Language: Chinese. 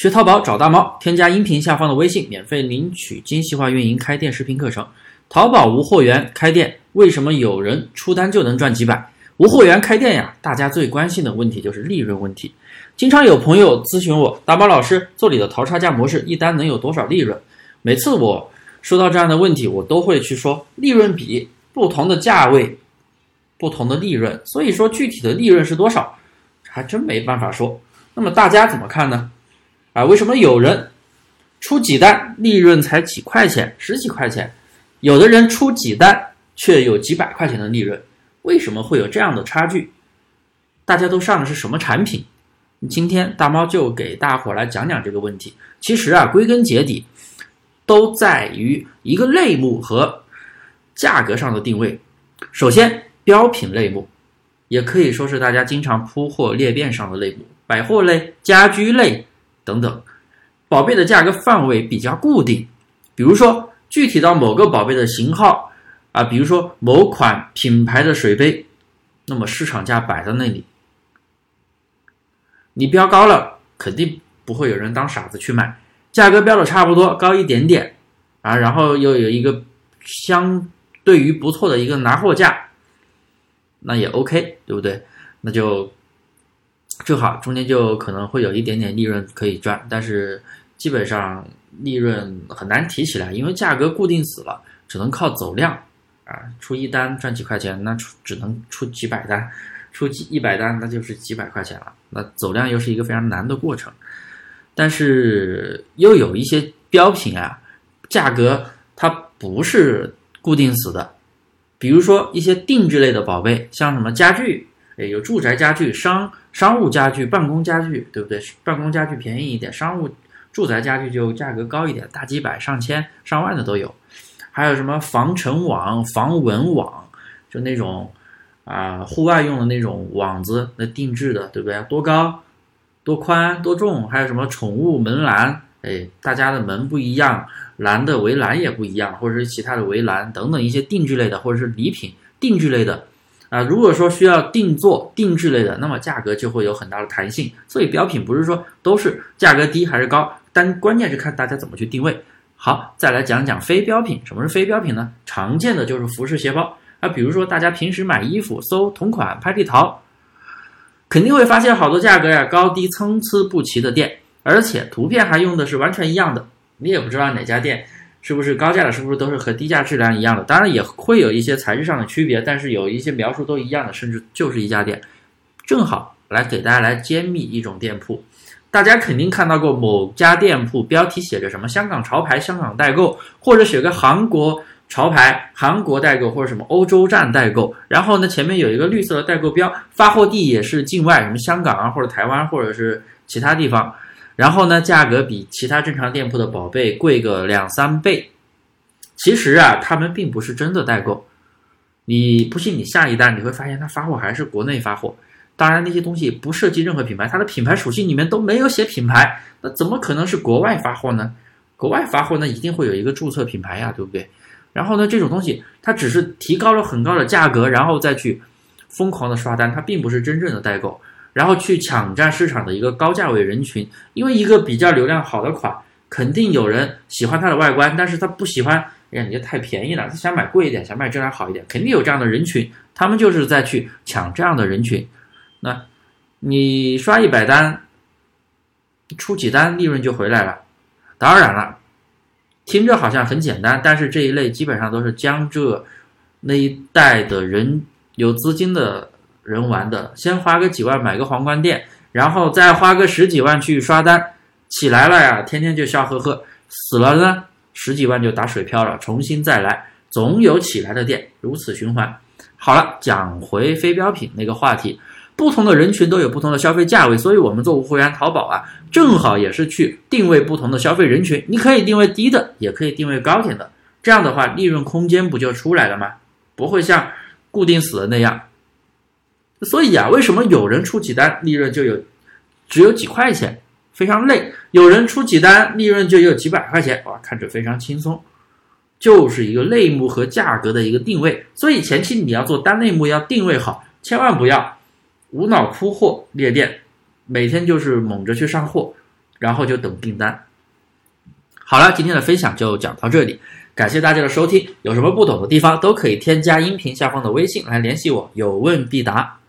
学淘宝找大猫，添加音频下方的微信，免费领取精细化运营开店视频课程。淘宝无货源开店，为什么有人出单就能赚几百？无货源开店呀，大家最关心的问题就是利润问题。经常有朋友咨询我，大猫老师做你的淘差价模式，一单能有多少利润？每次我收到这样的问题，我都会去说，利润比不同的价位，不同的利润，所以说具体的利润是多少，还真没办法说。那么大家怎么看呢？啊，为什么有人出几单利润才几块钱、十几块钱，有的人出几单却有几百块钱的利润？为什么会有这样的差距？大家都上的是什么产品？今天大猫就给大伙来讲讲这个问题。其实啊，归根结底都在于一个类目和价格上的定位。首先，标品类目，也可以说是大家经常铺货裂变上的类目，百货类、家居类等等，宝贝的价格范围比较固定。比如说，具体到某个宝贝的型号。啊，比如说某款品牌的水杯，那么市场价摆在那里，你标高了，肯定不会有人当傻子去买。价格标的差不多，高一点点，啊，然后又有一个相对于不错的一个拿货价，那也 OK，对不对？那就正好，中间就可能会有一点点利润可以赚，但是基本上利润很难提起来，因为价格固定死了，只能靠走量。啊，出一单赚几块钱，那出只能出几百单，出几一百单那就是几百块钱了。那走量又是一个非常难的过程，但是又有一些标品啊，价格它不是固定死的，比如说一些定制类的宝贝，像什么家具，哎，有住宅家具、商商务家具、办公家具，对不对？办公家具便宜一点，商务住宅家具就价格高一点，大几百、上千、上万的都有。还有什么防尘网、防蚊网，就那种啊，户外用的那种网子，那定制的，对不对？多高、多宽、多重？还有什么宠物门栏？哎，大家的门不一样，栏的围栏也不一样，或者是其他的围栏等等一些定制类的，或者是礼品定制类的啊。如果说需要定做定制类的，那么价格就会有很大的弹性。所以标品不是说都是价格低还是高，但关键是看大家怎么去定位。好，再来讲讲非标品。什么是非标品呢？常见的就是服饰鞋包啊，比如说大家平时买衣服搜同款拍立淘，肯定会发现好多价格呀高低参差不齐的店，而且图片还用的是完全一样的，你也不知道哪家店是不是高价的，是不是都是和低价质量一样的。当然也会有一些材质上的区别，但是有一些描述都一样的，甚至就是一家店。正好来给大家来揭秘一种店铺。大家肯定看到过某家店铺标题写着什么“香港潮牌”“香港代购”，或者写个“韩国潮牌”“韩国代购”或者什么“欧洲站代购”。然后呢，前面有一个绿色的代购标，发货地也是境外，什么香港啊，或者台湾，或者是其他地方。然后呢，价格比其他正常店铺的宝贝贵个两三倍。其实啊，他们并不是真的代购。你不信，你下一单你会发现，他发货还是国内发货。当然，那些东西不涉及任何品牌，它的品牌属性里面都没有写品牌，那怎么可能是国外发货呢？国外发货那一定会有一个注册品牌呀，对不对？然后呢，这种东西它只是提高了很高的价格，然后再去疯狂的刷单，它并不是真正的代购，然后去抢占市场的一个高价位人群。因为一个比较流量好的款，肯定有人喜欢它的外观，但是他不喜欢，哎呀，你这太便宜了，他想买贵一点，想买质量好一点，肯定有这样的人群，他们就是在去抢这样的人群。那，你刷一百单，出几单利润就回来了。当然了，听着好像很简单，但是这一类基本上都是江浙那一带的人有资金的人玩的。先花个几万买个皇冠店，然后再花个十几万去刷单，起来了呀，天天就笑呵呵；死了呢，十几万就打水漂了，重新再来，总有起来的店，如此循环。好了，讲回非标品那个话题。不同的人群都有不同的消费价位，所以我们做无货源淘宝啊，正好也是去定位不同的消费人群。你可以定位低的，也可以定位高点的，这样的话利润空间不就出来了吗？不会像固定死的那样。所以啊，为什么有人出几单利润就有只有几块钱，非常累；有人出几单利润就有几百块钱，哇，看着非常轻松，就是一个类目和价格的一个定位。所以前期你要做单类目要定位好，千万不要。无脑铺货裂店，每天就是猛着去上货，然后就等订单。好了，今天的分享就讲到这里，感谢大家的收听。有什么不懂的地方，都可以添加音频下方的微信来联系我，有问必答。